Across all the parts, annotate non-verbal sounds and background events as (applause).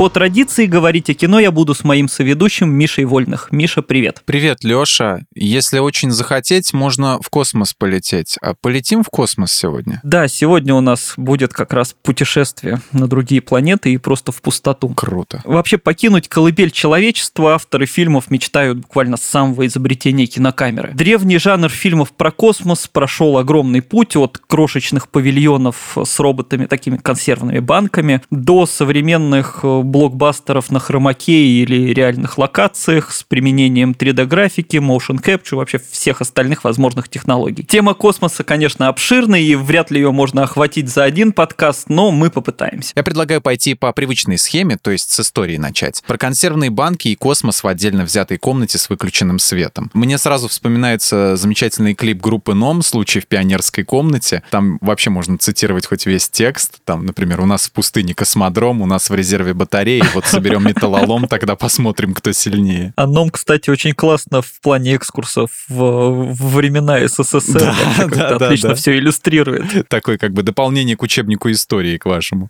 По традиции говорить о кино я буду с моим соведущим Мишей Вольных. Миша, привет. Привет, Лёша. Если очень захотеть, можно в космос полететь. А полетим в космос сегодня? Да, сегодня у нас будет как раз путешествие на другие планеты и просто в пустоту. Круто. Вообще покинуть колыбель человечества авторы фильмов мечтают буквально с самого изобретения кинокамеры. Древний жанр фильмов про космос прошел огромный путь от крошечных павильонов с роботами, такими консервными банками, до современных э, блокбастеров на хромаке или реальных локациях с применением 3D-графики, motion capture, вообще всех остальных возможных технологий. Тема космоса, конечно, обширная, и вряд ли ее можно охватить за один подкаст, но мы попытаемся. Я предлагаю пойти по привычной схеме, то есть с истории начать. Про консервные банки и космос в отдельно взятой комнате с выключенным светом. Мне сразу вспоминается замечательный клип группы НОМ «Случай в пионерской комнате». Там вообще можно цитировать хоть весь текст. Там, например, у нас в пустыне космодром, у нас в резерве батарея батареи, вот соберем металлолом, тогда посмотрим, кто сильнее. А ном, кстати, очень классно в плане экскурсов в, в времена СССР. Да, да, да, отлично да. все иллюстрирует. Такое как бы дополнение к учебнику истории, к вашему.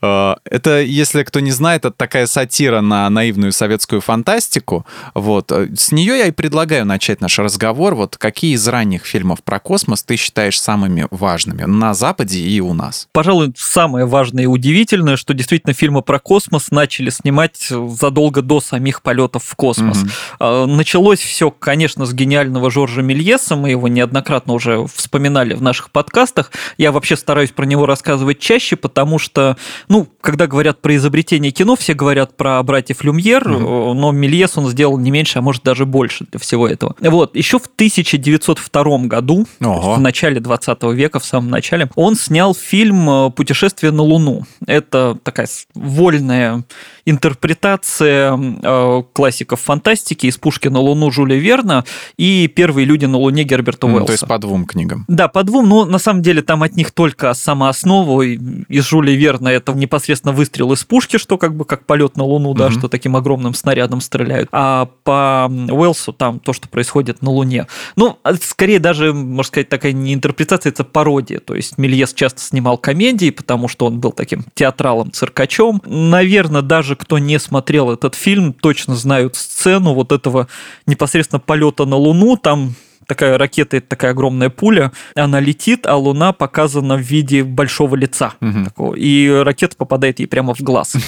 А, это, если кто не знает, это такая сатира на наивную советскую фантастику. Вот. С нее я и предлагаю начать наш разговор. Вот какие из ранних фильмов про космос ты считаешь самыми важными на Западе и у нас? Пожалуй, самое важное и удивительное, что действительно фильмы про космос космос начали снимать задолго до самих полетов в космос. Угу. Началось все, конечно, с гениального Жоржа Мельеса, мы его неоднократно уже вспоминали в наших подкастах. Я вообще стараюсь про него рассказывать чаще, потому что, ну, когда говорят про изобретение кино, все говорят про братьев Люмьер, угу. но Мельес он сделал не меньше, а может даже больше для всего этого. Вот, еще в 1902 году, в начале 20 века, в самом начале, он снял фильм «Путешествие на Луну». Это такая вольная интерпретация э, классиков фантастики из «Пушки на Луну» Жюля Верна и «Первые люди на Луне» Герберта Уэллса. то есть по двум книгам. Да, по двум, но на самом деле там от них только самооснову из Жюля Верна это непосредственно выстрел из пушки, что как бы как полет на Луну, да, угу. что таким огромным снарядом стреляют. А по Уэллсу там то, что происходит на Луне. Ну, а скорее даже, можно сказать, такая не интерпретация, это пародия. То есть Мельес часто снимал комедии, потому что он был таким театралом-циркачом. Наверное, наверное, даже кто не смотрел этот фильм, точно знают сцену вот этого непосредственно полета на Луну. Там такая ракета, это такая огромная пуля, она летит, а Луна показана в виде большого лица. Угу. Такого, и ракета попадает ей прямо в глаз. (laughs)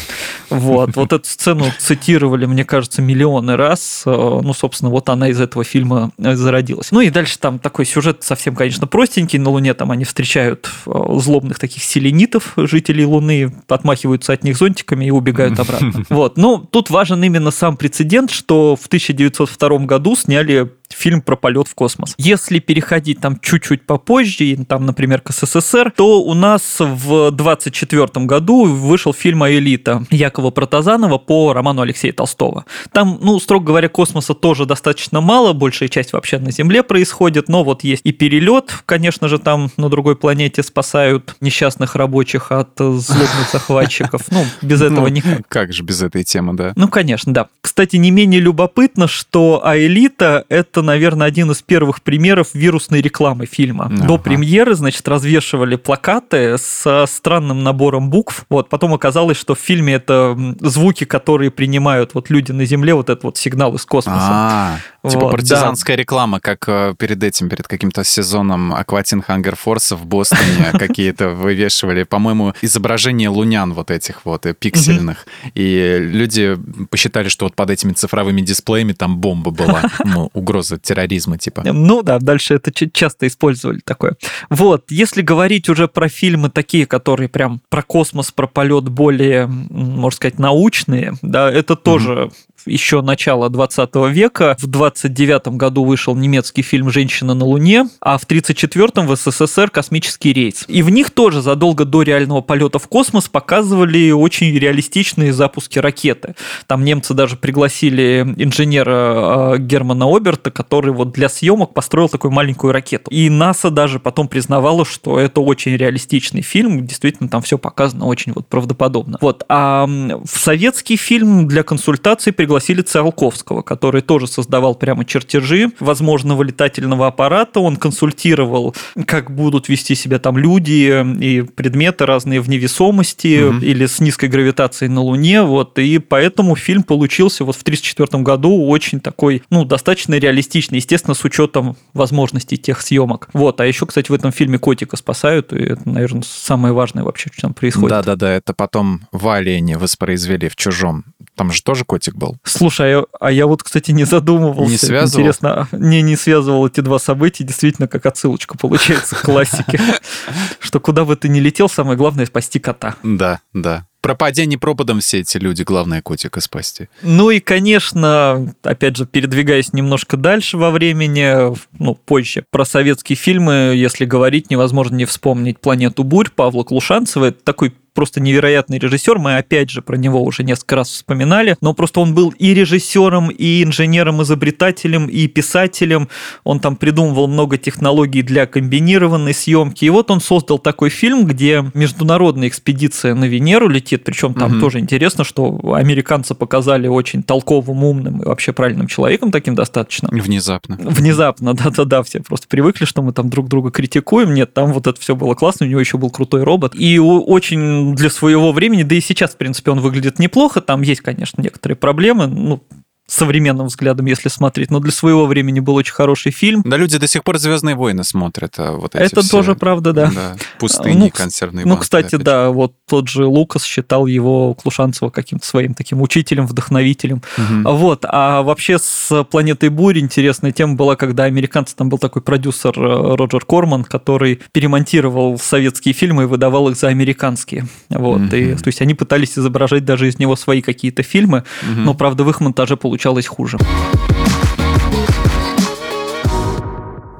Вот, вот эту сцену цитировали, мне кажется, миллионы раз. Э, ну, собственно, вот она из этого фильма э, зародилась. Ну и дальше там такой сюжет совсем, конечно, простенький. На Луне там они встречают э, злобных таких селенитов, жителей Луны, отмахиваются от них зонтиками и убегают обратно. (laughs) Вот, ну, тут важен именно сам прецедент, что в 1902 году сняли фильм про полет в космос. Если переходить там чуть-чуть попозже, там, например, к СССР, то у нас в 24 году вышел фильм «Аэлита» Якова Протазанова по роману Алексея Толстого. Там, ну, строго говоря, космоса тоже достаточно мало, большая часть вообще на Земле происходит, но вот есть и перелет, конечно же, там на другой планете спасают несчастных рабочих от злобных захватчиков. Ну, без этого ну, никак. Как же без этой темы, да? Ну, конечно, да. Кстати, не менее любопытно, что «Аэлита» — это наверное, один из первых примеров вирусной рекламы фильма. Ага. До премьеры, значит, развешивали плакаты со странным набором букв. Вот, потом оказалось, что в фильме это звуки, которые принимают вот люди на Земле, вот этот вот сигнал из космоса. А, типа партизанская реклама, как э, перед этим, перед каким-то сезоном Акватин Хангер Форса в Бостоне (laughs) какие-то вывешивали, по-моему, изображение лунян вот этих вот э, пиксельных. И люди посчитали, что вот под этими цифровыми дисплеями там бомба была, (laughs) ну, угроза терроризма, типа. Ну да, дальше это часто использовали такое. Вот, если говорить уже про фильмы такие, которые прям про космос, про полет более, можно сказать, научные, да, это тоже еще начало 20 века. В 29 году вышел немецкий фильм «Женщина на Луне», а в 1934 в СССР «Космический рейс». И в них тоже задолго до реального полета в космос показывали очень реалистичные запуски ракеты. Там немцы даже пригласили инженера э, Германа Оберта, который вот для съемок построил такую маленькую ракету. И НАСА даже потом признавала, что это очень реалистичный фильм, действительно там все показано очень вот правдоподобно. Вот. А в советский фильм для консультаций пригласили Циолковского, который тоже создавал прямо чертежи возможного летательного аппарата, он консультировал, как будут вести себя там люди и предметы разные в невесомости угу. или с низкой гравитацией на Луне, вот, и поэтому фильм получился вот в 1934 году очень такой, ну, достаточно реалистичный, естественно, с учетом возможностей тех съемок. Вот, а еще, кстати, в этом фильме котика спасают, и это, наверное, самое важное вообще, что там происходит. Да-да-да, это потом в «Олене» воспроизвели в «Чужом». Там же тоже котик был. Слушай, а я, а я вот, кстати, не задумывался. Не связывал? Интересно, не, не связывал эти два события, действительно, как отсылочка получается к классике. (laughs) Что куда бы ты ни летел, самое главное спасти кота. Да, да. Пропади не пропадом все эти люди, главное котика спасти. Ну и, конечно, опять же, передвигаясь немножко дальше во времени, ну, позже, про советские фильмы, если говорить, невозможно не вспомнить «Планету бурь» Павла Клушанцева. Это такой просто невероятный режиссер. Мы опять же про него уже несколько раз вспоминали, но просто он был и режиссером, и инженером, изобретателем, и писателем. Он там придумывал много технологий для комбинированной съемки. И вот он создал такой фильм, где международная экспедиция на Венеру летит. Причем там угу. тоже интересно, что американцы показали очень толковым, умным и вообще правильным человеком таким достаточно. Внезапно. Внезапно, да-да-да. Все просто привыкли, что мы там друг друга критикуем. Нет, там вот это все было классно. У него еще был крутой робот. И очень для своего времени, да и сейчас, в принципе, он выглядит неплохо. Там есть, конечно, некоторые проблемы. Ну, современным взглядом, если смотреть, но для своего времени был очень хороший фильм. Да, люди до сих пор Звездные войны смотрят. А вот эти Это все, тоже правда, да. да пустыни, ну, консервные Ну, кстати, да, вот тот же Лукас считал его Клушанцева каким-то своим таким учителем, вдохновителем. Угу. Вот, а вообще с «Планетой Бурь» интересная тема была, когда американцы, там был такой продюсер э, Роджер Корман, который перемонтировал советские фильмы и выдавал их за американские. Вот, угу. и, то есть они пытались изображать даже из него свои какие-то фильмы, угу. но, правда, в их монтаже получилось получалось хуже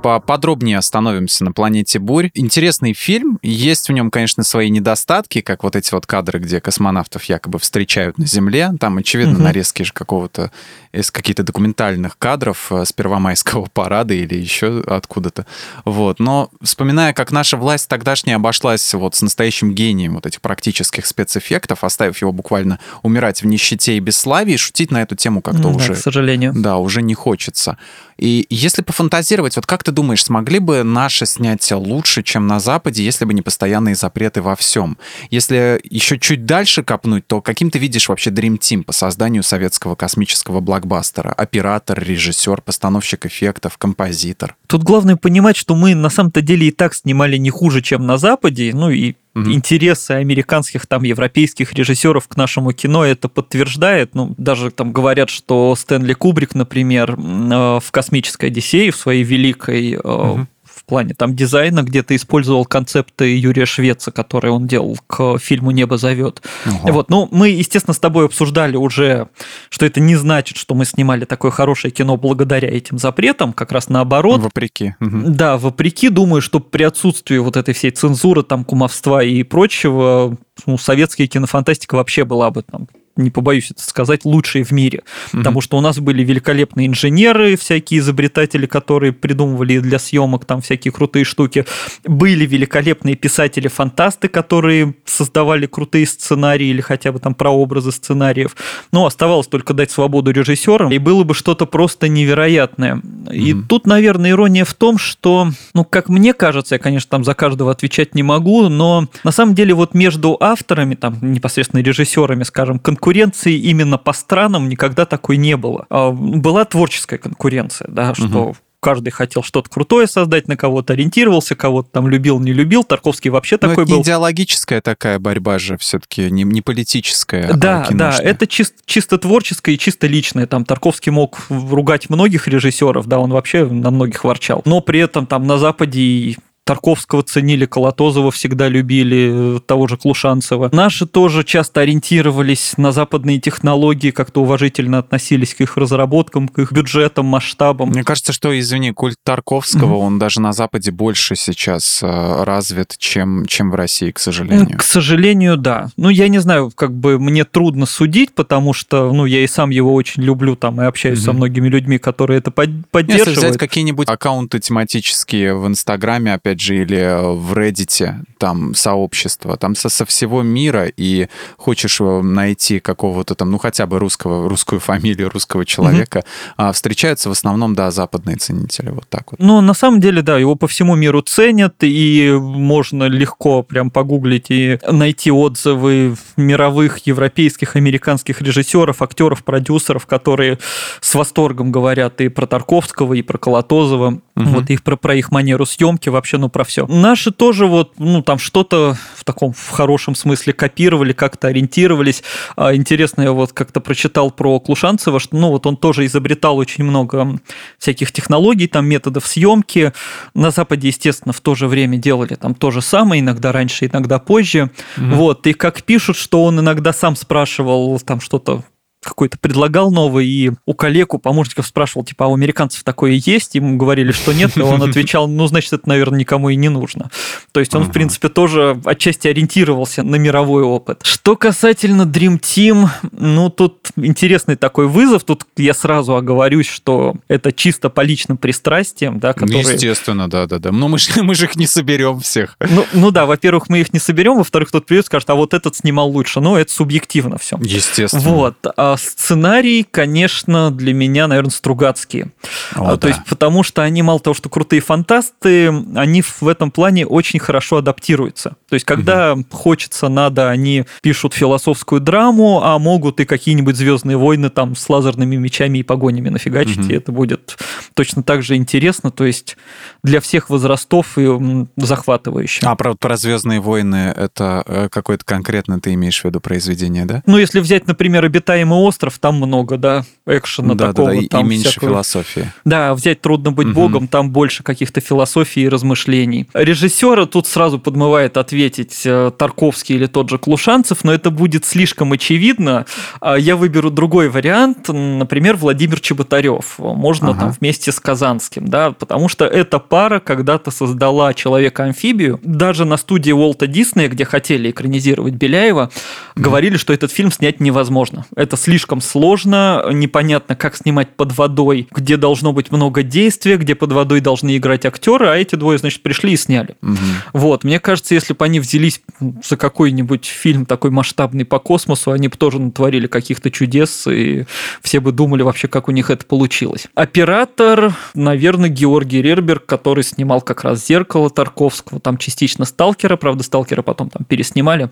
поподробнее остановимся на «Планете Бурь». Интересный фильм. Есть в нем, конечно, свои недостатки, как вот эти вот кадры, где космонавтов якобы встречают на Земле. Там, очевидно, угу. нарезки же какого-то из каких-то документальных кадров э, с Первомайского парада или еще откуда-то. Вот. Но вспоминая, как наша власть тогдашняя обошлась вот с настоящим гением вот этих практических спецэффектов, оставив его буквально умирать в нищете и бесславии, шутить на эту тему как-то да, уже... к сожалению. Да, уже не хочется. И если пофантазировать, вот как ты думаешь, смогли бы наши снять лучше, чем на Западе, если бы не постоянные запреты во всем? Если еще чуть дальше копнуть, то каким ты видишь вообще Dream Team по созданию советского космического блокбастера? Оператор, режиссер, постановщик эффектов, композитор? Тут главное понимать, что мы на самом-то деле и так снимали не хуже, чем на Западе, ну и угу. интересы американских, там, европейских режиссеров к нашему кино это подтверждает. Ну, даже там говорят, что Стэнли Кубрик, например, э, в «Космической Одиссее», в своей великой угу в плане там дизайна, где-то использовал концепты Юрия Швеца, которые он делал к фильму «Небо зовет». Угу. Вот, ну, мы, естественно, с тобой обсуждали уже, что это не значит, что мы снимали такое хорошее кино благодаря этим запретам, как раз наоборот. Вопреки. Угу. Да, вопреки, думаю, что при отсутствии вот этой всей цензуры, там, кумовства и прочего, ну, советская кинофантастика вообще была бы там не побоюсь это сказать, лучшие в мире. Угу. Потому что у нас были великолепные инженеры, всякие изобретатели, которые придумывали для съемок там всякие крутые штуки. Были великолепные писатели-фантасты, которые создавали крутые сценарии или хотя бы там прообразы сценариев. Но оставалось только дать свободу режиссерам, и было бы что-то просто невероятное. Угу. И тут, наверное, ирония в том, что, ну, как мне кажется, я, конечно, там за каждого отвечать не могу, но на самом деле вот между авторами, там, непосредственно режиссерами, скажем, конкуренция конкуренции именно по странам никогда такой не было. А, была творческая конкуренция, да, что угу каждый хотел что-то крутое создать, на кого-то ориентировался, кого-то там любил, не любил. Тарковский вообще Но такой это был. идеологическая такая борьба же все-таки, не, не политическая. Да, а да, это чис- чисто творческое и чисто личное. Там Тарковский мог ругать многих режиссеров, да, он вообще на многих ворчал. Но при этом там на Западе Тарковского ценили, Колотозова всегда любили, того же Клушанцева. Наши тоже часто ориентировались на западные технологии, как-то уважительно относились к их разработкам, к их бюджетам, масштабам. Мне кажется, что, извини, культ Тарковского, mm-hmm. он даже на Западе больше сейчас э, развит, чем, чем в России, к сожалению. К сожалению, да. Ну, я не знаю, как бы мне трудно судить, потому что, ну, я и сам его очень люблю там и общаюсь mm-hmm. со многими людьми, которые это поддерживают. Если взять какие-нибудь аккаунты тематические в Инстаграме, опять же, или в Reddit, там сообщество, там со, со всего мира, и хочешь э, найти какого-то там, ну, хотя бы русского, русскую фамилию русского человека, mm-hmm. встречаются в основном, да, западные ценители, вот так вот. Ну, на самом деле, да, его по всему миру ценят, и можно легко прям погуглить и найти отзывы мировых, европейских, американских режиссеров, актеров, продюсеров, которые с восторгом говорят и про Тарковского, и про Колотозова, угу. вот их про, про их манеру съемки, вообще, ну, про все. Наши тоже вот, ну, там что-то в таком, в хорошем смысле копировали, как-то ориентировались. А, интересно, я вот как-то прочитал про Клушанцева, что, ну, вот он тоже изобретал очень много всяких технологий, там, методов съемки. На Западе, естественно, в то же время делали там то же самое, иногда раньше, иногда позже. Mm-hmm. Вот, и как пишут, что он иногда сам спрашивал там что-то какой-то предлагал новый, и у коллег, у помощников спрашивал, типа, а у американцев такое есть? Ему говорили, что нет, и он (laughs) отвечал, ну, значит, это, наверное, никому и не нужно. То есть он, ага. в принципе, тоже отчасти ориентировался на мировой опыт. Что касательно Dream Team, ну, тут интересный такой вызов. Тут я сразу оговорюсь, что это чисто по личным пристрастиям, да, которые... Естественно, да-да-да. Но мы же, (laughs) мы же их не соберем всех. Ну, ну да, во-первых, мы их не соберем, во-вторых, кто-то придет и скажет, а вот этот снимал лучше. Ну, это субъективно все. Естественно. Вот. А сценарий, конечно, для меня, наверное, Стругацкие. О, а, То да. есть потому что они мало того, что крутые фантасты, они в этом плане очень хорошо адаптируются. То есть когда угу. хочется, надо, они пишут философскую драму, а могут и какие-нибудь Звездные войны там с лазерными мечами и погонями нафигачить, угу. и это будет точно так же интересно. То есть для всех возрастов и захватывающе. А про, про Звездные войны это э, какое-то конкретно ты имеешь в виду произведение, да? Ну, если взять, например, обитаемый остров, там много, да, экшена да, такого. Да, да, там и меньше всякого... философии. Да, взять трудно быть угу. богом, там больше каких-то философий и размышлений. Режиссера тут сразу подмывает ответить э, Тарковский или тот же Клушанцев, но это будет слишком очевидно. А я выберу другой вариант, например, Владимир Чеботарев. Можно ага. там вместе с Казанским, да, потому что эта пара когда-то создала Человека-амфибию. Даже на студии Уолта Диснея, где хотели экранизировать Беляева, говорили, что этот фильм снять невозможно. Это слишком сложно, непонятно, как снимать под водой, где должно быть много действия, где под водой должны играть актеры, а эти двое, значит, пришли и сняли. Угу. Вот, мне кажется, если бы они взялись за какой-нибудь фильм такой масштабный по космосу, они бы тоже натворили каких-то чудес, и все бы думали вообще, как у них это получилось. Оператор, наверное, Георгий Рерберг, который снимал как раз «Зеркало» Тарковского, там частично «Сталкера», правда, «Сталкера» потом там переснимали.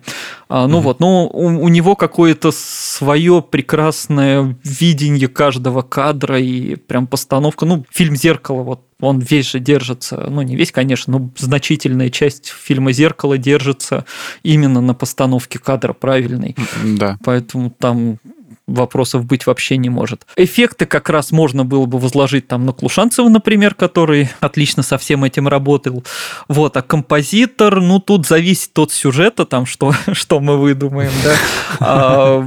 А, ну угу. вот, ну у, у него какое-то свое прекрасное видение каждого кадра и прям постановка. Ну, фильм «Зеркало», вот он весь же держится, ну не весь, конечно, но значительная часть фильма «Зеркало» держится именно на постановке кадра правильной. Да. Поэтому там вопросов быть вообще не может. Эффекты как раз можно было бы возложить там на Клушанцева, например, который отлично со всем этим работал. Вот, а композитор, ну, тут зависит от сюжета, там, что, (laughs) что мы выдумаем, да. А,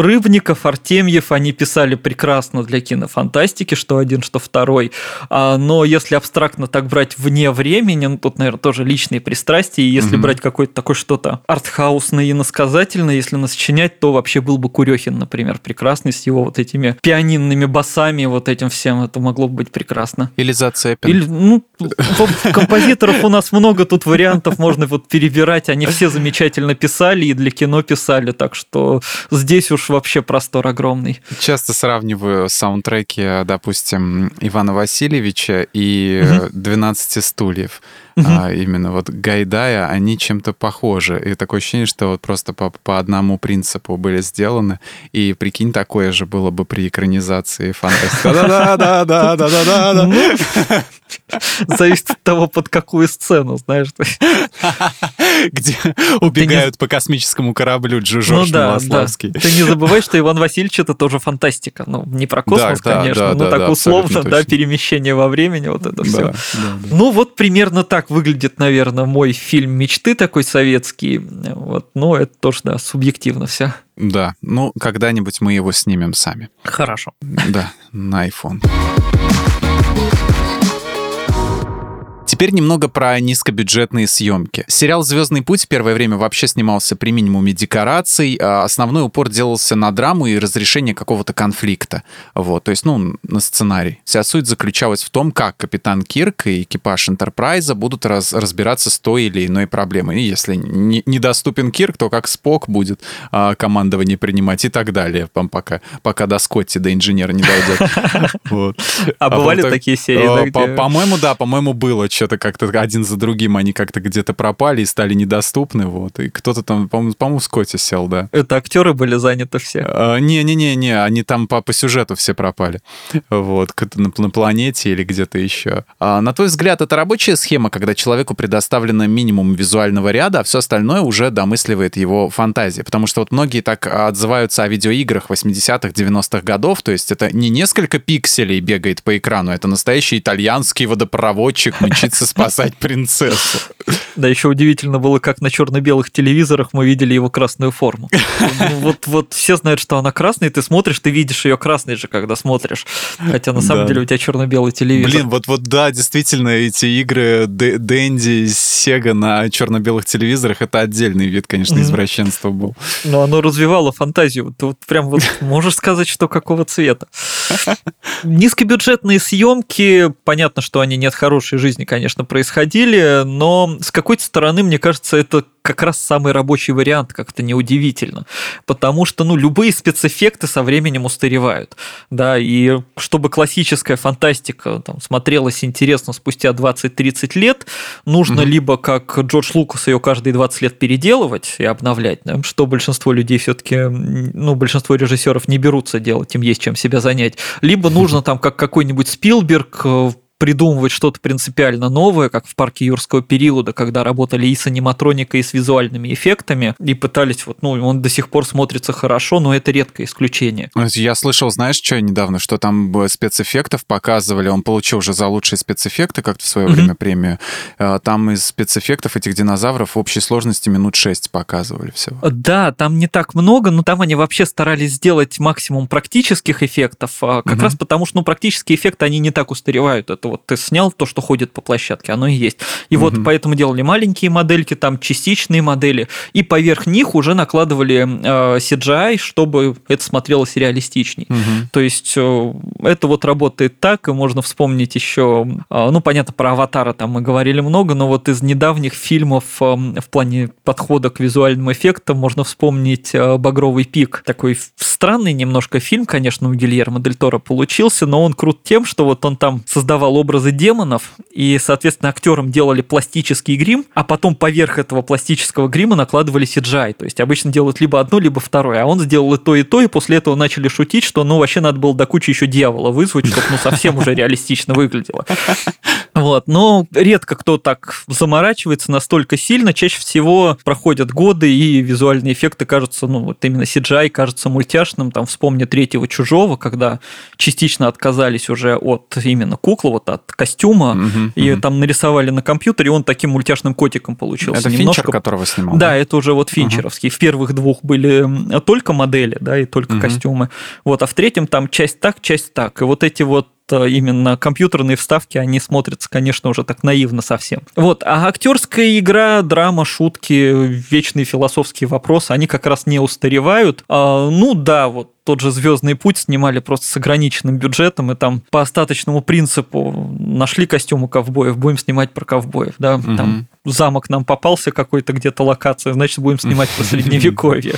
Рыбников, Артемьев, они писали прекрасно для кинофантастики, что один, что второй. А, но если абстрактно так брать вне времени, ну, тут, наверное, тоже личные пристрастия, и если mm-hmm. брать какое-то такое что-то артхаусное и насказательное, если насочинять, то вообще был бы Курехин, например, прекрасный с его вот этими пианинными басами, вот этим всем. Это могло бы быть прекрасно. Или Зацепин. Или, ну, композиторов у нас много тут вариантов, можно вот перебирать. Они все замечательно писали и для кино писали, так что здесь уж вообще простор огромный. Часто сравниваю саундтреки, допустим, Ивана Васильевича и «12 стульев» а, именно вот Гайдая, они чем-то похожи. И такое ощущение, что вот просто по, по одному принципу были сделаны. И прикинь, такое же было бы при экранизации фантастики. Да-да-да-да-да-да-да. (laughs) Зависит от того, под какую сцену, знаешь. где убегают по космическому кораблю Жорж ну. Да. Ты не забывай, что Иван Васильевич это тоже фантастика. Ну, не про космос, конечно, но так условно, да, перемещение во времени, вот это все. Ну, вот примерно так выглядит, наверное, мой фильм мечты такой советский. Вот, но это тоже, да, субъективно все. Да, ну, когда-нибудь мы его снимем сами. Хорошо. Да, на iPhone. Теперь немного про низкобюджетные съемки. Сериал «Звездный путь» первое время вообще снимался при минимуме декораций. а Основной упор делался на драму и разрешение какого-то конфликта. Вот, то есть, ну, на сценарий. Вся суть заключалась в том, как капитан Кирк и экипаж Энтерпрайза будут раз- разбираться с той или иной проблемой. И если не- недоступен Кирк, то как Спок будет а, командование принимать и так далее, пом- пока, пока до Скотти, до инженера не дойдет. (laughs) Вот. А бывали такие серии, где- По-моему, да, по-моему, было что-то как-то один за другим, они как-то где-то пропали и стали недоступны, вот, и кто-то там, по-моему, в Скотте сел, да. Это актеры были заняты все. А, Не-не-не-не, они там по, по сюжету все пропали. Вот, на, на планете или где-то еще. А, на твой взгляд, это рабочая схема, когда человеку предоставлено минимум визуального ряда, а все остальное уже домысливает его фантазия? Потому что вот многие так отзываются о видеоиграх 80-х, 90-х годов, то есть это не несколько пикселей бегает по экрану, это настоящий итальянский водопроводчик мчится спасать принцессу. Да, еще удивительно было, как на черно-белых телевизорах мы видели его красную форму. Ну, Вот, вот все знают, что она красная, и ты смотришь, ты видишь ее красной же, когда смотришь. Хотя на самом Да. деле у тебя черно-белый телевизор. Блин, вот, вот да, действительно, эти игры Дэнди, Сега на черно-белых телевизорах это отдельный вид, конечно, извращенства был. Но оно развивало фантазию. Ты вот прям вот (laughs) можешь сказать, что какого цвета. Низкобюджетные съемки, понятно, что они не от хорошей жизни, конечно, происходили, но с какой-то стороны, мне кажется, это как раз самый рабочий вариант, как-то неудивительно. Потому что, ну, любые спецэффекты со временем устаревают. Да, и чтобы классическая фантастика там, смотрелась интересно спустя 20-30 лет, нужно Мгм. либо, как Джордж Лукас, ее каждые 20 лет переделывать и обновлять, да, что большинство людей все-таки, ну, большинство режиссеров не берутся делать, им есть чем себя занять. Либо нужно (laughs) там, как какой-нибудь Спилберг, э, придумывать что-то принципиально новое, как в парке юрского периода, когда работали и с аниматроникой, и с визуальными эффектами, и пытались, вот, ну, он до сих пор смотрится хорошо, но это редкое исключение. Я слышал, знаешь, что недавно, что там э, спецэффектов показывали, он получил уже за лучшие спецэффекты как-то в свое Мгм. время премию. Э, Там из спецэффектов этих динозавров в общей сложности минут 6 показывали всего. Да, там не так много, но там они вообще старались сделать максимум практических эффектов, а, как Мгм. раз потому что ну, практические эффекты, они не так устаревают. Это вот ты снял то, что ходит по площадке, оно и есть. И вот Мгм. поэтому делали маленькие модельки, там частичные модели, и поверх них уже накладывали э, CGI, чтобы это смотрелось реалистичней. Мгм. То есть э, это вот работает так, и можно вспомнить еще, э, ну, понятно, про «Аватара» там мы говорили много, но вот из недавних фильмов э, в плане подхода к визуальным эффектам можно вспомнить э, «Багровый пик». Такой странный немножко фильм, конечно, у Гильермо Дель Торо получился, но он крут тем, что вот он там создавал образы демонов, и, соответственно, актерам делали пластический грим, а потом поверх этого пластического грима накладывали CGI. То есть обычно делают либо одно, либо второе. А он сделал и то, и то, и после этого начали шутить, что ну вообще надо было до кучи еще дьявола вызвать, чтобы ну совсем уже реалистично выглядело. Вот, но редко кто так заморачивается настолько сильно. Чаще всего проходят годы, и визуальные эффекты кажутся, ну, вот именно CGI кажется мультяшным. Там вспомни третьего чужого, когда частично отказались уже от именно куклы, вот от костюма, Мгм. и Мгм. там нарисовали на компьютере, он таким мультяшным котиком получился. Это Немножко Финчер, которого снимал? да, это уже вот финчеровский. В первых двух были только модели, да, и только Мгм. костюмы. Вот, а в третьем там часть так, часть так. И вот эти вот э, именно компьютерные вставки, они смотрятся, конечно, уже так наивно совсем. Вот, а актерская игра, драма, шутки, вечные философские вопросы, они как раз не устаревают. А, ну да, вот тот же Звездный путь снимали просто с ограниченным бюджетом, и там по остаточному принципу нашли костюмы ковбоев, будем снимать про ковбоев, да, Мгм. там замок нам попался какой-то где-то локация, значит, будем снимать про (laughs) средневековье.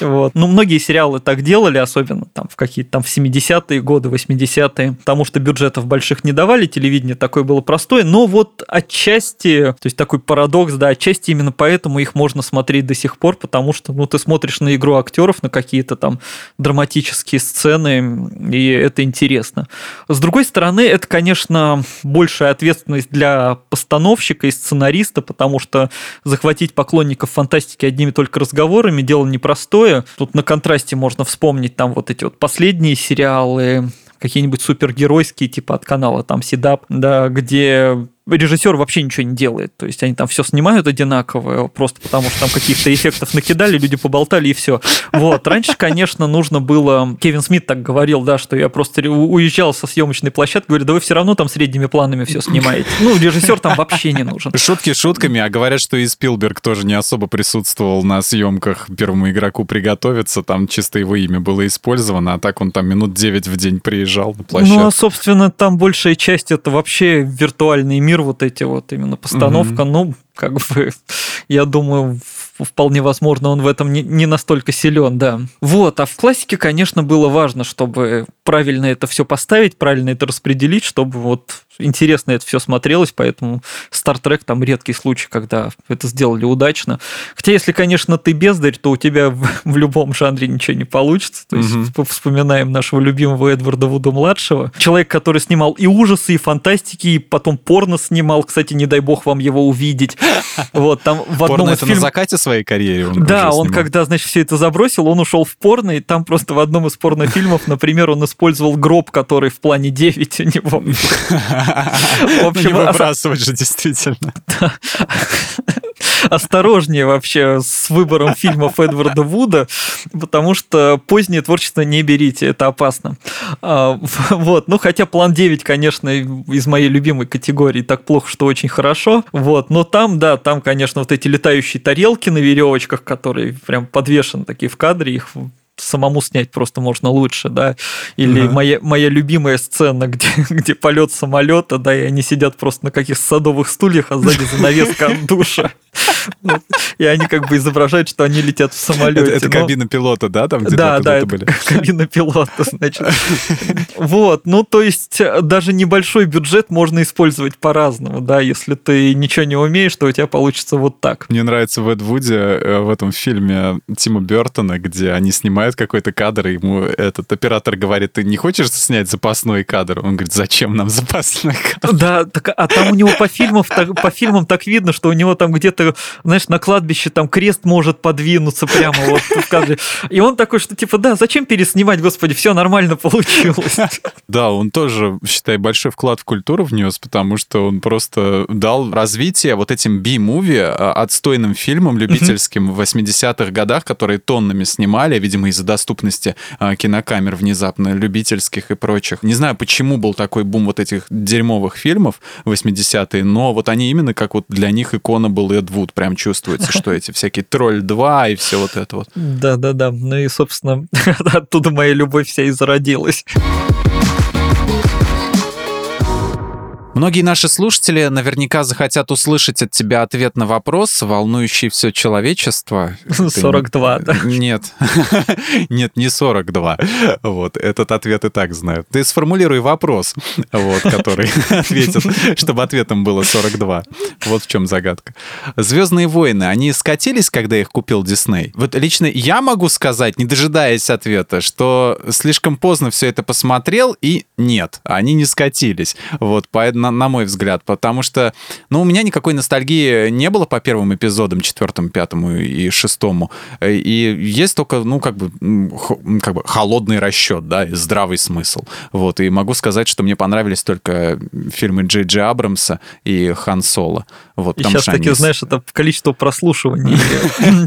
Вот. Ну, многие сериалы так делали, особенно там в какие-то там в 70-е годы, 80-е, потому что бюджетов больших не давали, телевидение такое было простое, но вот отчасти, то есть такой парадокс, да, отчасти именно поэтому их можно смотреть до сих пор, потому что, ну, ты смотришь на игру актеров, на какие-то там драматические драматические сцены, и это интересно. С другой стороны, это, конечно, большая ответственность для постановщика и сценариста, потому что захватить поклонников фантастики одними только разговорами дело непростое. Тут на контрасте можно вспомнить там вот эти вот последние сериалы, какие-нибудь супергеройские, типа от канала там Сидап, да, где режиссер вообще ничего не делает. То есть они там все снимают одинаково, просто потому что там каких-то эффектов накидали, люди поболтали и все. Вот. Раньше, конечно, нужно было... Кевин Смит так говорил, да, что я просто уезжал со съемочной площадки, говорю, да вы все равно там средними планами все снимаете. Ну, режиссер там вообще не нужен. Шутки шутками, а говорят, что и Спилберг тоже не особо присутствовал на съемках первому игроку приготовиться, там чисто его имя было использовано, а так он там минут 9 в день приезжал на площадку. Ну, а, собственно, там большая часть это вообще виртуальный мир, вот эти вот именно постановка, угу. ну, как бы, (laughs) я думаю, вполне возможно, он в этом не, не настолько силен, да. Вот, а в классике, конечно, было важно, чтобы правильно это все поставить, правильно это распределить, чтобы вот интересно это все смотрелось, поэтому Star Trek там редкий случай, когда это сделали удачно. Хотя, если, конечно, ты бездарь, то у тебя в, в любом жанре ничего не получится. То есть угу. вспоминаем нашего любимого Эдварда Вуда младшего, человек, который снимал и ужасы, и фантастики, и потом порно снимал. Кстати, не дай бог вам его увидеть. (laughs) Вот там в одном порно это фильм... на закате своей карьере. Он да, он когда, значит, все это забросил, он ушел в порно, и там просто в одном из порнофильмов, например, он использовал гроб, который в плане 9 у него. (laughs) В общем, не выбрасывать же действительно. Осторожнее вообще с выбором фильмов Эдварда Вуда, потому что позднее творчество не берите, это опасно. А, вот, ну хотя план 9, конечно, из моей любимой категории так плохо, что очень хорошо. Вот, но там, да, там, конечно, вот эти летающие тарелки на веревочках, которые прям подвешены такие в кадре, их самому снять просто можно лучше, да, или uh моя, моя любимая сцена, (laughs) где, где полет самолета, да, и они сидят просто на каких-то садовых стульях, а сзади занавеска от душа. И они как бы изображают, что они летят в самолете. Это, кабина пилота, да, там где Да, да, были? (laughs) кабина пилота, значит. Вот, ну то есть даже небольшой бюджет можно использовать по-разному, да, если ты ничего не умеешь, то у тебя получится вот так. Мне нравится в Эдвуде, э, в этом фильме Тима Бертона, где они снимают какой-то кадр, и ему этот оператор говорит, ты не хочешь снять запасной кадр? Он говорит, зачем нам (laughs) запасной кадр? Да, так, а там у него по, фильмам, так, по фильмам так видно, что у него там где-то знаешь, на кладбище там крест может подвинуться прямо вот в кадре. И он такой, что типа, да, зачем переснимать, господи, все нормально получилось. Да, он тоже, считай, большой вклад в культуру внес, потому что он просто дал развитие вот этим би-муви, а, отстойным фильмам любительским в 80-х годах, которые тоннами снимали, видимо, из-за доступности а, кинокамер внезапно, любительских и прочих. Не знаю, почему был такой бум вот этих дерьмовых фильмов в 80-е, но вот они именно как вот для них икона был Эд Вуд, прям чувствуется, что эти всякие Тролль 2 и все вот это вот. Да-да-да, ну и, собственно, (laughs) оттуда моя любовь вся и зародилась. Многие наши слушатели наверняка захотят услышать от тебя ответ на вопрос, волнующий все человечество. 42, Ты... да? Нет. (laughs) Нет, не 42. Вот, этот ответ и так знают. Ты сформулируй вопрос, вот, который (laughs) ответит, чтобы ответом было 42. Вот в чем загадка. Звездные войны, они скатились, когда их купил Дисней? Вот лично я могу сказать, не дожидаясь ответа, что слишком поздно все это посмотрел, и нет, они не скатились. Вот, поэтому на, на мой взгляд, потому что, ну, у меня никакой ностальгии не было по первым эпизодам, четвертому, пятому и шестому, и есть только, ну, как бы, как бы холодный расчет, да, и здравый смысл, вот, и могу сказать, что мне понравились только фильмы Джей Джей Абрамса и Хан Соло, вот, и сейчас они... знаешь, это количество прослушиваний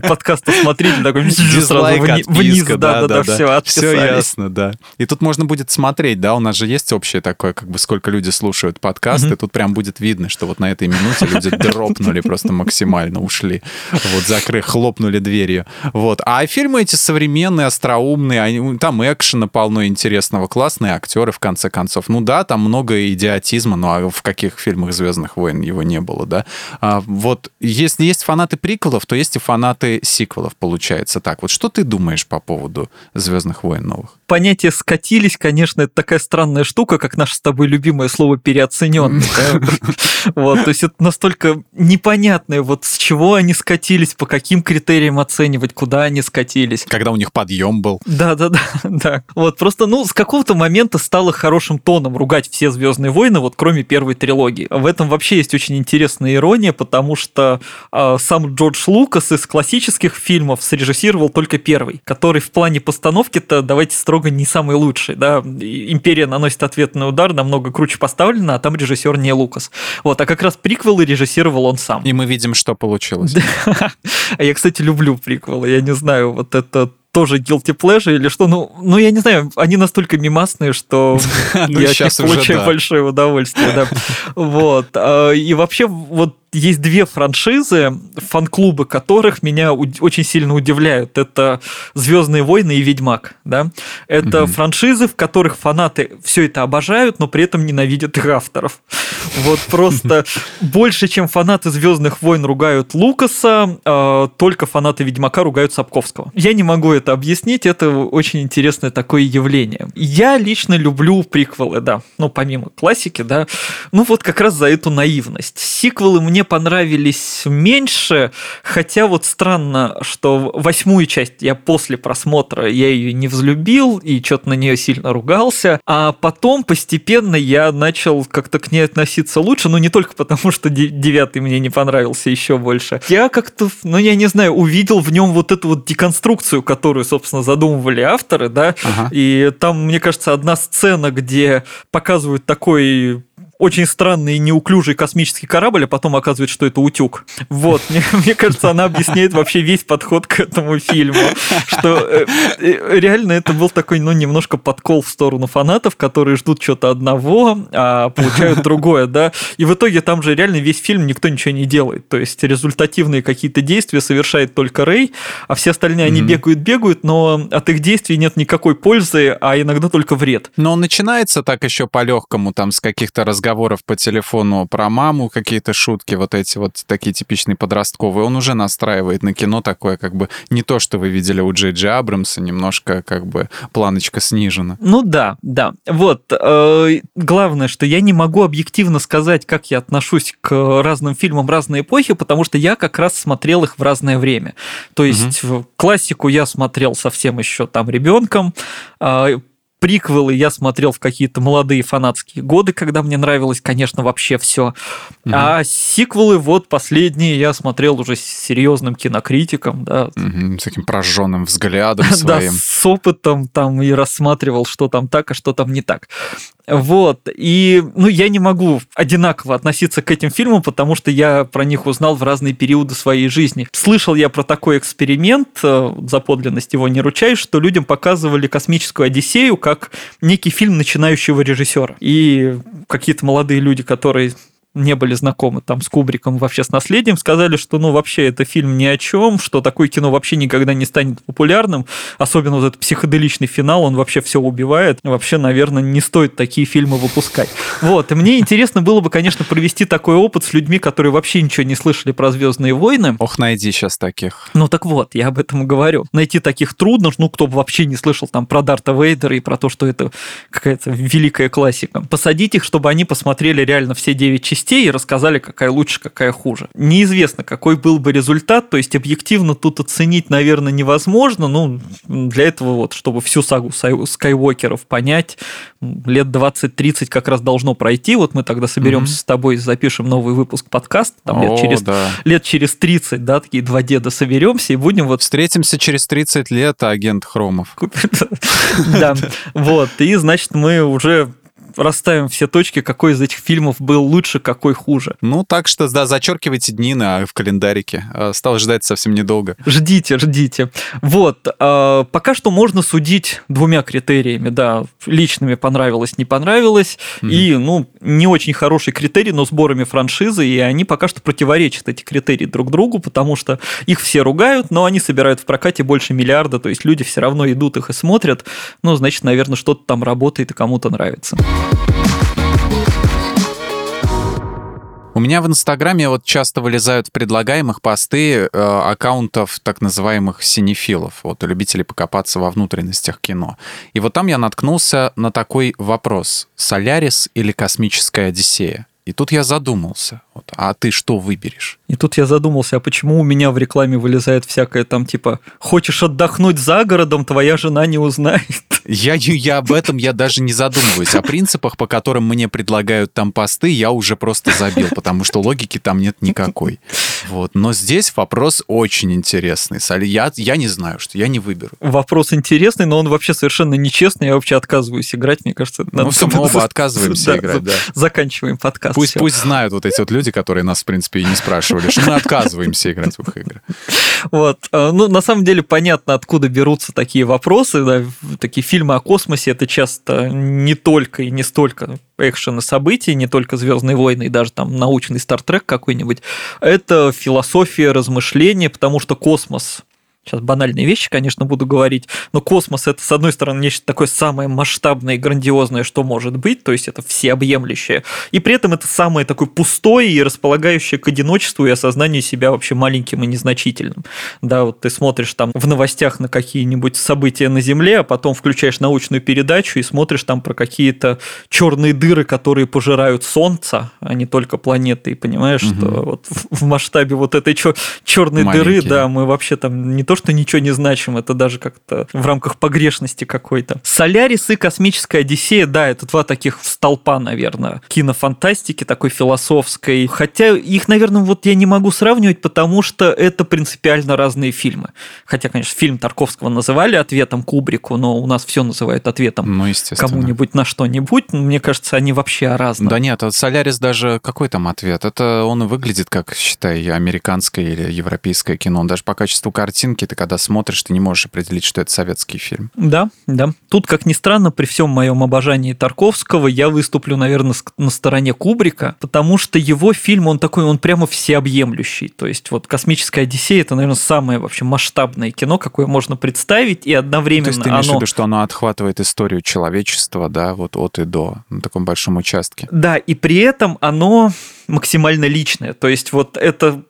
(laughs) подкаста смотрите, такой дизлайк, вниз, да, да, да, все, все ясно, да. И тут можно будет смотреть, да, у нас же есть общее такое, как бы, сколько люди слушают подкаст, подкаст, и тут прям будет видно, что вот на этой минуте люди (laughs) дропнули просто максимально, ушли. Вот, закрыли, хлопнули дверью. Вот. А фильмы эти современные, остроумные, они, там экшена полно интересного, классные актеры, в конце концов. Ну да, там много идиотизма, ну а в каких фильмах «Звездных войн» его не было, да? А, вот если есть фанаты приквелов, то есть и фанаты сиквелов, получается так. Вот что ты думаешь по поводу «Звездных войн» новых? Понятие «скатились», конечно, это такая странная штука, как наше с тобой любимое слово «переоцененный». Вот, то есть это настолько непонятное, вот с чего они скатились, по каким критериям оценивать, куда они скатились. Когда у них подъем был. Да, да, да, да. Вот просто, ну, с какого-то момента стало хорошим тоном ругать все Звездные войны, вот кроме первой трилогии. В этом вообще есть очень интересная ирония, потому что э, сам Джордж Лукас из классических фильмов срежиссировал только первый, который в плане постановки-то, давайте строго, не самый лучший. Да? Империя наносит ответный удар, намного круче поставлена, а там режиссер не Лукас. Вот, а как раз приквелы режиссировал он сам. И мы видим, что получилось. А я, кстати, люблю приквелы. Я не знаю, вот это тоже guilty pleasure или что. Ну, ну, я не знаю, они настолько мимасные, что (laughs) ну, я от получаю большое удовольствие. Да. Вот. А, и вообще, вот есть две франшизы, фан-клубы которых меня очень сильно удивляют. Это Звездные войны и Ведьмак. Да? Это угу. франшизы, в которых фанаты все это обожают, но при этом ненавидят их авторов. Вот просто больше, чем фанаты Звездных войн ругают Лукаса, а, только фанаты Ведьмака ругают Сапковского. Я не могу это объяснить, это очень интересное такое явление. Я лично люблю приквелы, да, ну помимо классики, да, ну вот как раз за эту наивность. Сиквелы мне мне понравились меньше, хотя вот странно, что восьмую часть я после просмотра, я ее не взлюбил и что-то на нее сильно ругался, а потом постепенно я начал как-то к ней относиться лучше, но не только потому, что девятый мне не понравился еще больше. Я как-то, ну я не знаю, увидел в нем вот эту вот деконструкцию, которую, собственно, задумывали авторы, да, ага. и там, мне кажется, одна сцена, где показывают такой очень странный неуклюжий космический корабль, а потом оказывается, что это утюг. Вот, мне, (laughs) мне кажется, она объясняет вообще весь подход к этому фильму, что э, э, реально это был такой, ну, немножко подкол в сторону фанатов, которые ждут что-то одного, а получают (laughs) другое, да, и в итоге там же реально весь фильм никто ничего не делает, то есть результативные какие-то действия совершает только Рэй, а все остальные, они бегают-бегают, но от их действий нет никакой пользы, а иногда только вред. Но он начинается так еще по-легкому, там, с каких-то разговоров разговоров по телефону про маму, какие-то шутки, вот эти вот такие типичные подростковые, он уже настраивает на кино такое, как бы не то, что вы видели у Джей Джи Абрамса, немножко как бы планочка снижена. Ну да, да. Вот. Э, главное, что я не могу объективно сказать, как я отношусь к разным фильмам разной эпохи, потому что я как раз смотрел их в разное время. То есть угу. классику я смотрел совсем еще там ребенком, а, приквелы я смотрел в какие-то молодые фанатские годы, когда мне нравилось, конечно, вообще все. Угу. А сиквелы вот последние я смотрел уже с серьезным кинокритиком, да. Угу, с таким прожженным взглядом (laughs) своим. Да, с опытом там и рассматривал, что там так, а что там не так. Вот. И, ну, я не могу одинаково относиться к этим фильмам, потому что я про них узнал в разные периоды своей жизни. Слышал я про такой эксперимент, э, за подлинность его не ручаюсь, что людям показывали «Космическую Одиссею» как некий фильм начинающего режиссера. И какие-то молодые люди, которые не были знакомы там с Кубриком, вообще с наследием, сказали, что ну вообще это фильм ни о чем, что такое кино вообще никогда не станет популярным, особенно вот этот психоделичный финал, он вообще все убивает. Вообще, наверное, не стоит такие фильмы выпускать. Вот, и мне интересно было бы, конечно, провести такой опыт с людьми, которые вообще ничего не слышали про Звездные войны. Ох, найди сейчас таких. Ну так вот, я об этом и говорю. Найти таких трудно, ну кто бы вообще не слышал там про Дарта Вейдера и про то, что это какая-то великая классика. Посадить их, чтобы они посмотрели реально все девять частей частей и рассказали, какая лучше, какая хуже. Неизвестно, какой был бы результат, то есть объективно тут оценить, наверное, невозможно, ну, для этого вот, чтобы всю сагу Скайуокеров понять, лет 20-30 как раз должно пройти, вот мы тогда соберемся mm-hmm. с тобой, запишем новый выпуск подкаста, там О, лет, через, да. лет через 30, да, такие два деда соберемся и будем вот... Встретимся через 30 лет, агент Хромов. (laughs) Да, вот, и, значит, мы уже расставим все точки, какой из этих фильмов был лучше, какой хуже. Ну, так что, да, зачеркивайте дни на, в календарике. Осталось ждать совсем недолго. Ждите, ждите. Вот, э, пока что можно судить двумя критериями, да, личными понравилось, не понравилось, mm-hmm. и, ну, не очень хороший критерий, но сборами франшизы, и они пока что противоречат эти критерии друг другу, потому что их все ругают, но они собирают в прокате больше миллиарда, то есть люди все равно идут их и смотрят, ну, значит, наверное, что-то там работает и кому-то нравится. У меня в Инстаграме вот часто вылезают в предлагаемых посты э, аккаунтов так называемых синефилов, вот любителей покопаться во внутренностях кино. И вот там я наткнулся на такой вопрос: Солярис или космическая Одиссея? И тут я задумался, вот, а ты что выберешь? И тут я задумался, а почему у меня в рекламе вылезает всякое там типа «Хочешь отдохнуть за городом, твоя жена не узнает». Я, я об этом я даже не задумываюсь. О принципах, по которым мне предлагают там посты, я уже просто забил, потому что логики там нет никакой. Вот. Но здесь вопрос очень интересный. Я, я не знаю, что я не выберу. Вопрос интересный, но он вообще совершенно нечестный. Я вообще отказываюсь играть, мне кажется. Надо... Ну все, мы оба отказываемся играть, да. Заканчиваем подкаст. Пусть, пусть знают вот эти вот люди, которые нас, в принципе, и не спрашивали, что мы отказываемся играть в их игры. Вот. А, ну, на самом деле, понятно, откуда берутся такие вопросы, да, такие фильмы о космосе это часто не только и не столько экшен и событий, не только Звездные войны и даже там научный Стартрек какой-нибудь. Это философия, размышления, потому что космос сейчас банальные вещи, конечно, буду говорить, но космос это, с одной стороны, нечто такое самое масштабное и грандиозное, что может быть, то есть это всеобъемлющее, и при этом это самое такое пустое и располагающее к одиночеству и осознанию себя вообще маленьким и незначительным. Да, вот ты смотришь там в новостях на какие-нибудь события на Земле, а потом включаешь научную передачу и смотришь там про какие-то черные дыры, которые пожирают Солнце, а не только планеты, и понимаешь, угу. что вот в масштабе вот этой черной дыры, да, мы вообще там не то, что ничего не значим, это даже как-то в рамках погрешности какой-то. Солярис и Космическая Одиссея, да, это два таких столпа, наверное, кинофантастики такой философской. Хотя их, наверное, вот я не могу сравнивать, потому что это принципиально разные фильмы. Хотя, конечно, фильм Тарковского называли ответом Кубрику, но у нас все называют ответом ну, кому-нибудь на что-нибудь. Мне кажется, они вообще разные. Да нет, а Солярис даже какой там ответ? Это он выглядит как, считай, американское или европейское кино. Он даже по качеству картинки картинки, ты когда смотришь, ты не можешь определить, что это советский фильм. Да, да. Тут, как ни странно, при всем моем обожании Тарковского, я выступлю, наверное, на стороне Кубрика, потому что его фильм, он такой, он прямо всеобъемлющий. То есть вот «Космическая Одиссея» — это, наверное, самое вообще масштабное кино, какое можно представить, и одновременно То есть ты имеешь оно... в виду, что оно отхватывает историю человечества, да, вот от и до, на таком большом участке. Да, и при этом оно максимально личное. То есть вот это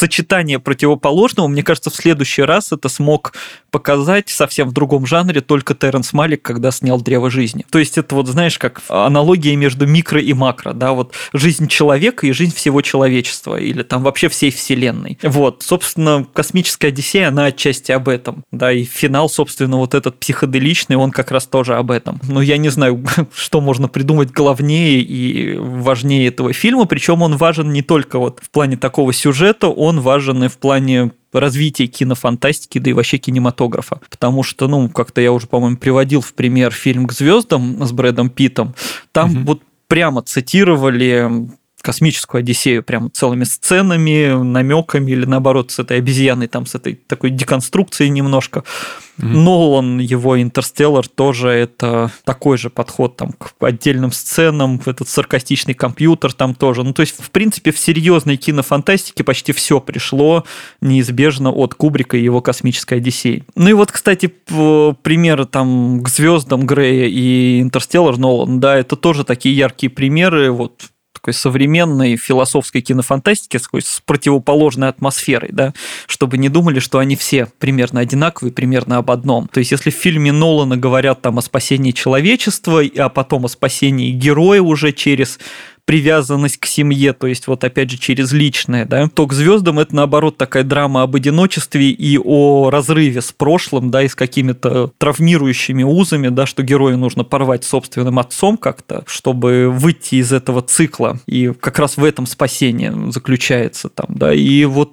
сочетание противоположного, мне кажется, в следующий раз это смог показать совсем в другом жанре только Терренс Малик, когда снял «Древо жизни». То есть это вот, знаешь, как аналогия между микро и макро, да, вот жизнь человека и жизнь всего человечества, или там вообще всей вселенной. Вот, собственно, «Космическая Одиссея», она отчасти об этом, да, и финал, собственно, вот этот психоделичный, он как раз тоже об этом. Но я не знаю, (laughs) что можно придумать главнее и важнее этого фильма, причем он важен не только вот в плане такого сюжета, он важен и в плане развития кинофантастики, да и вообще кинематографа. Потому что, ну, как-то я уже, по-моему, приводил в пример фильм «К звездам» с Брэдом Питтом. Там угу. вот прямо цитировали космическую Одиссею прям целыми сценами, намеками или наоборот с этой обезьяной, там с этой такой деконструкцией немножко. Mm-hmm. Нолан, его Интерстеллар тоже это такой же подход там к отдельным сценам, этот саркастичный компьютер там тоже. Ну, то есть, в принципе, в серьезной кинофантастике почти все пришло неизбежно от Кубрика и его космической Одиссеи. Ну и вот, кстати, примеры там к звездам Грея и Интерстеллар Нолан, да, это тоже такие яркие примеры, вот такой современной философской кинофантастики с противоположной атмосферой, да, чтобы не думали, что они все примерно одинаковые, примерно об одном. То есть, если в фильме Нолана говорят там о спасении человечества, а потом о спасении героя уже через привязанность к семье, то есть вот опять же через личное, да, то к звездам это наоборот такая драма об одиночестве и о разрыве с прошлым, да, и с какими-то травмирующими узами, да, что герою нужно порвать собственным отцом как-то, чтобы выйти из этого цикла. И как раз в этом спасение заключается там, да, и вот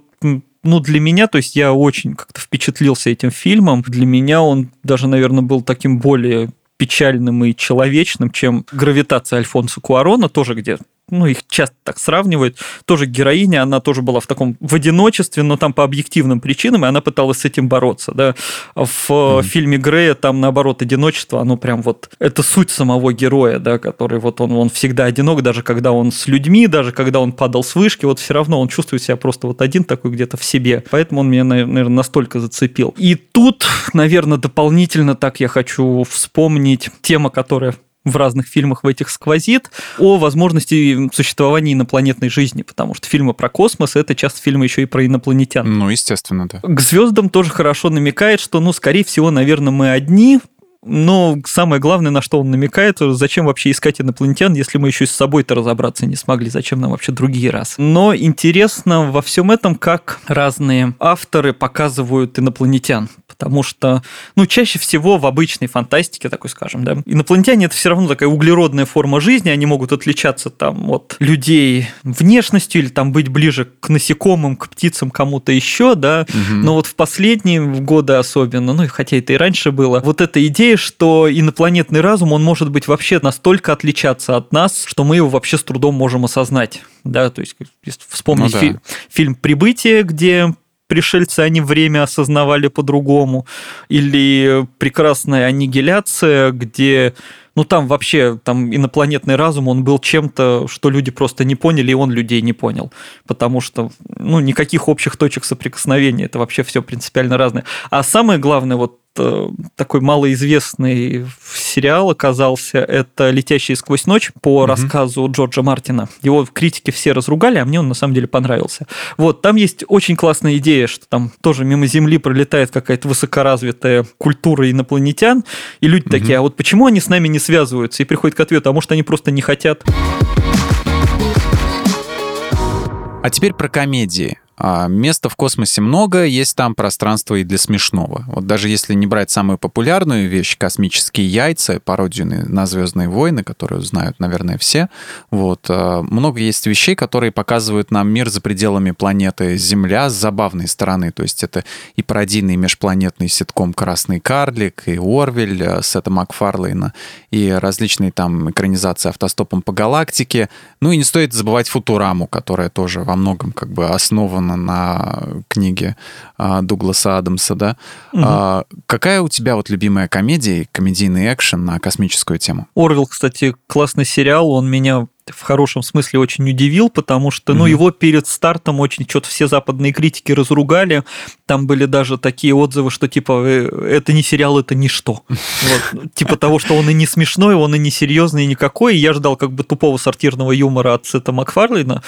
ну, для меня, то есть я очень как-то впечатлился этим фильмом. Для меня он даже, наверное, был таким более печальным и человечным, чем гравитация Альфонса Куарона, тоже где ну, их часто так сравнивают. Тоже героиня, она тоже была в таком в одиночестве, но там по объективным причинам, и она пыталась с этим бороться, да. В mm-hmm. фильме Грея там, наоборот, одиночество, оно прям вот, это суть самого героя, да, который вот он, он всегда одинок, даже когда он с людьми, даже когда он падал с вышки, вот все равно он чувствует себя просто вот один такой где-то в себе. Поэтому он меня, наверное, настолько зацепил. И тут, наверное, дополнительно так я хочу вспомнить тема, которая в разных фильмах в этих сквозит, о возможности существования инопланетной жизни, потому что фильмы про космос – это часто фильмы еще и про инопланетян. Ну, естественно, да. К звездам тоже хорошо намекает, что, ну, скорее всего, наверное, мы одни, но самое главное, на что он намекает, зачем вообще искать инопланетян, если мы еще и с собой-то разобраться не смогли, зачем нам вообще другие раз. Но интересно во всем этом, как разные авторы показывают инопланетян, потому что, ну, чаще всего в обычной фантастике, такой скажем, да, инопланетяне это все равно такая углеродная форма жизни, они могут отличаться там от людей внешностью или там быть ближе к насекомым, к птицам, кому-то еще, да, угу. но вот в последние годы особенно, ну, хотя это и раньше было, вот эта идея, что инопланетный разум, он может быть вообще настолько отличаться от нас, что мы его вообще с трудом можем осознать. Да, то есть, вспомнить ну, да. фи- фильм «Прибытие», где пришельцы, они время осознавали по-другому, или прекрасная аннигиляция, где ну там вообще там инопланетный разум, он был чем-то, что люди просто не поняли, и он людей не понял, потому что ну никаких общих точек соприкосновения, это вообще все принципиально разное. А самое главное вот такой малоизвестный сериал оказался. Это «Летящий сквозь ночь» по угу. рассказу Джорджа Мартина. Его критики все разругали, а мне он на самом деле понравился. Вот, там есть очень классная идея, что там тоже мимо Земли пролетает какая-то высокоразвитая культура инопланетян, и люди угу. такие, а вот почему они с нами не связываются? И приходят к ответу, а может они просто не хотят. А теперь про комедии. А, места в космосе много, есть там пространство и для смешного. Вот даже если не брать самую популярную вещь, космические яйца, пародию на Звездные войны, которую знают, наверное, все, вот, а, много есть вещей, которые показывают нам мир за пределами планеты Земля с забавной стороны. То есть это и пародийный межпланетный ситком «Красный карлик», и Орвель а, Сета Макфарлейна, и различные там экранизации автостопом по галактике. Ну и не стоит забывать Футураму, которая тоже во многом как бы основана основана на книге а, Дугласа Адамса, да. Угу. А, какая у тебя вот любимая комедия, комедийный экшен на космическую тему? Орвел, кстати, классный сериал, он меня в хорошем смысле очень удивил, потому что, ну, mm-hmm. его перед стартом очень что-то все западные критики разругали. Там были даже такие отзывы, что типа «Э, это не сериал, это ничто. Вот. Типа того, что он и не смешной, он и не серьезный, и никакой. И я ждал как бы тупого сортирного юмора от Сета Макфарлейна.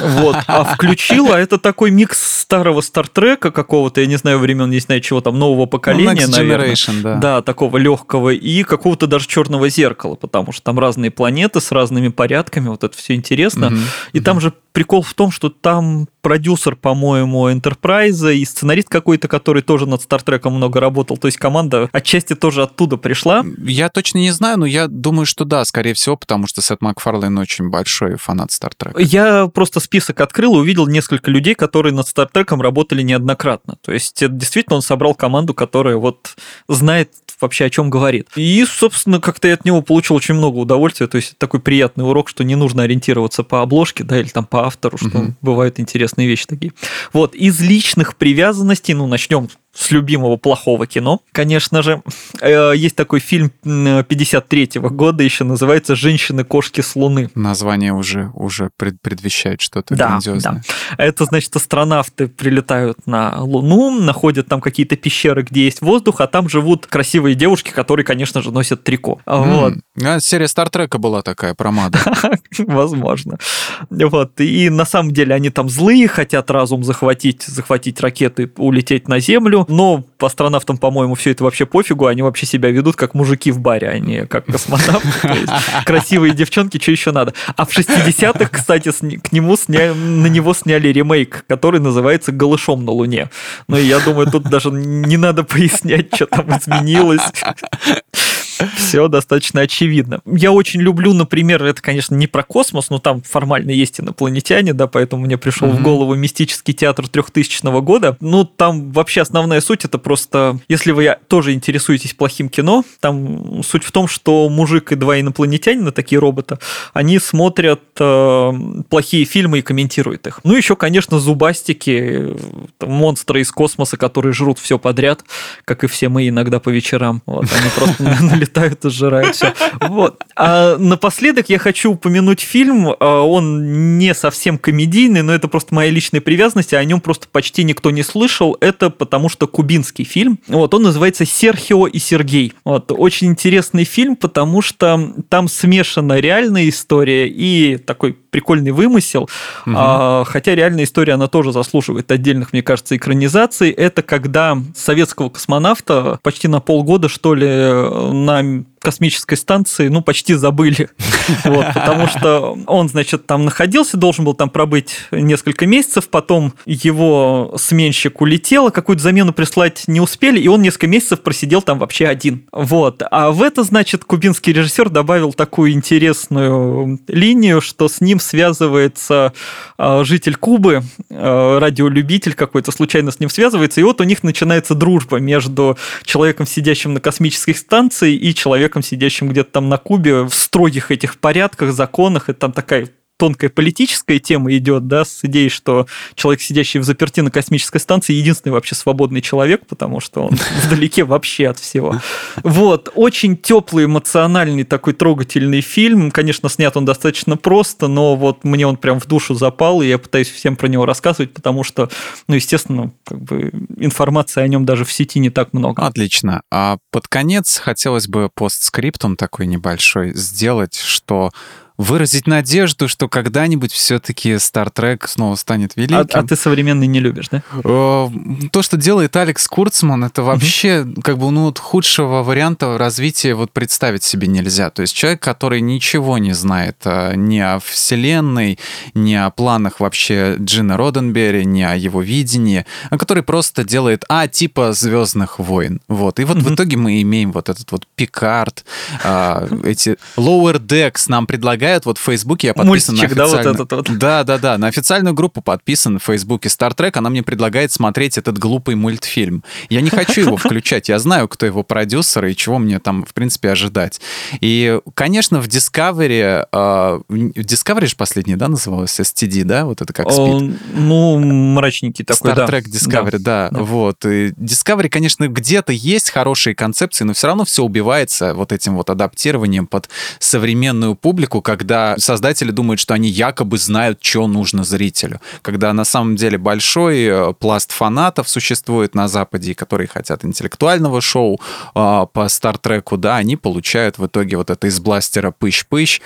Вот. А включила это такой микс старого Стартрека какого-то, я не знаю времен, не знаю чего там, нового поколения, ну, наверное. Да. да, такого легкого, и какого-то даже черного зеркала, потому что там разные планеты с разными порядками загадками, вот это все интересно. Угу, и угу. там же прикол в том, что там продюсер, по-моему, Enterprise и сценарист какой-то, который тоже над Стартреком много работал. То есть команда отчасти тоже оттуда пришла. Я точно не знаю, но я думаю, что да, скорее всего, потому что Сет Макфарлейн очень большой фанат Стартрека. Я просто список открыл и увидел несколько людей, которые над Стартреком работали неоднократно. То есть действительно он собрал команду, которая вот знает вообще о чем говорит. И, собственно, как-то я от него получил очень много удовольствия. То есть такой приятный урок, что не нужно ориентироваться по обложке, да, или там по автору, что угу. бывают интересные вещи такие. Вот, из личных привязанностей, ну, начнем с любимого плохого кино. Конечно же, э, есть такой фильм 53-го года, еще называется «Женщины-кошки с Луны». Название уже, уже предвещает что-то да, грандиозное. Да. Это, значит, астронавты прилетают на Луну, находят там какие-то пещеры, где есть воздух, а там живут красивые девушки, которые, конечно же, носят трико. Вот. А, серия Стартрека была такая, про Маду. (laughs) Возможно. Вот. И на самом деле они там злые, хотят разум захватить, захватить ракеты, улететь на Землю, но астронавтам, по-моему, все это вообще пофигу, они вообще себя ведут как мужики в баре, а не как космонавты. Красивые девчонки, что еще надо? А в 60-х, кстати, к нему на него сняли ремейк, который называется «Голышом на Луне». Ну, я думаю, тут даже не надо пояснять, что там изменилось. Все достаточно очевидно. Я очень люблю, например, это, конечно, не про космос, но там формально есть инопланетяне, да, поэтому мне пришел mm-hmm. в голову мистический театр 3000 года. Ну, там вообще основная суть это просто, если вы тоже интересуетесь плохим кино, там суть в том, что мужик и два инопланетянина, такие роботы, они смотрят э, плохие фильмы и комментируют их. Ну, еще, конечно, зубастики, монстры из космоса, которые жрут все подряд, как и все мы иногда по вечерам. Вот, они просто (laughs) прилетают и сжирают все. Вот. А напоследок я хочу упомянуть фильм. А, он не совсем комедийный, но это просто моя личная привязанность, а о нем просто почти никто не слышал. Это потому что кубинский фильм. Вот, он называется «Серхио и Сергей». Вот, очень интересный фильм, потому что там смешана реальная история и такой прикольный вымысел. Угу. А, хотя реальная история, она тоже заслуживает отдельных, мне кажется, экранизаций. Это когда советского космонавта почти на полгода, что ли, на time космической станции, ну, почти забыли. (laughs) Вот, потому что он, значит, там находился, должен был там пробыть несколько месяцев, потом его сменщик улетел, а какую-то замену прислать не успели, и он несколько месяцев просидел там вообще один. Вот. А в это, значит, кубинский режиссер добавил такую интересную линию, что с ним связывается а, житель Кубы, а, радиолюбитель какой-то, случайно с ним связывается, и вот у них начинается дружба между человеком, сидящим на космической станции, и человеком, человеком, сидящим где-то там на Кубе, в строгих этих порядках, законах, и там такая тонкая политическая тема идет, да, с идеей, что человек, сидящий в заперти на космической станции, единственный вообще свободный человек, потому что он (laughs) вдалеке вообще от всего. Вот, очень теплый, эмоциональный такой трогательный фильм. Конечно, снят он достаточно просто, но вот мне он прям в душу запал, и я пытаюсь всем про него рассказывать, потому что, ну, естественно, как бы информации о нем даже в сети не так много. Отлично. А под конец хотелось бы постскриптум такой небольшой сделать, что выразить надежду, что когда-нибудь все-таки Star Trek снова станет великим. А, а ты современный не любишь, да? Э, то, что делает Алекс Курцман, это вообще угу. как бы ну вот худшего варианта развития вот представить себе нельзя. То есть человек, который ничего не знает а, ни о вселенной, ни о планах вообще Джина Роденберри, ни о его видении, а который просто делает, а, типа Звездных войн. Вот. И вот угу. в итоге мы имеем вот этот вот Пикард, а, эти Lower Decks нам предлагают предлагают, вот в Фейсбуке я подписан Мультичек, на официальную... да, вот этот вот. Да, да, да, на официальную группу подписан в Фейсбуке Star Trek, она мне предлагает смотреть этот глупый мультфильм. Я не хочу его (laughs) включать, я знаю, кто его продюсер и чего мне там, в принципе, ожидать. И, конечно, в Discovery, э, Discovery же последний, да, называлось? STD, да, вот это как спид? Ну, мрачненький такой, Star Trek Discovery, да, да, вот. И Discovery, конечно, где-то есть хорошие концепции, но все равно все убивается вот этим вот адаптированием под современную публику, как когда создатели думают, что они якобы знают, что нужно зрителю. Когда на самом деле большой э, пласт фанатов существует на Западе, которые хотят интеллектуального шоу э, по Стартреку, да, они получают в итоге вот это из бластера пыщ-пыщ.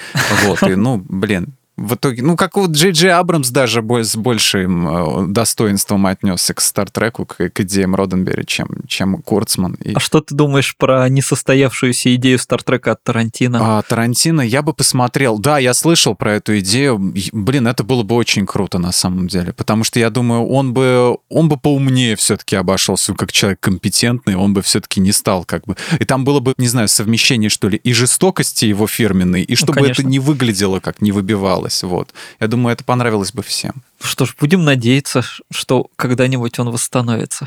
Вот, и, ну, блин, в итоге, ну, как вот Джей Джей Абрамс даже с большим э, достоинством отнесся к Стартреку, к, к идеям Роденберри, чем, чем Курцман. И... А что ты думаешь про несостоявшуюся идею Стартрека от Тарантино? А, Тарантино я бы посмотрел. Да, я слышал про эту идею. Блин, это было бы очень круто на самом деле, потому что я думаю, он бы, он бы поумнее все-таки обошелся, как человек компетентный, он бы все-таки не стал как бы... И там было бы, не знаю, совмещение, что ли, и жестокости его фирменной, и ну, чтобы ну, это не выглядело, как не выбивалось понравилось. Вот. Я думаю, это понравилось бы всем. Что ж, будем надеяться, что когда-нибудь он восстановится.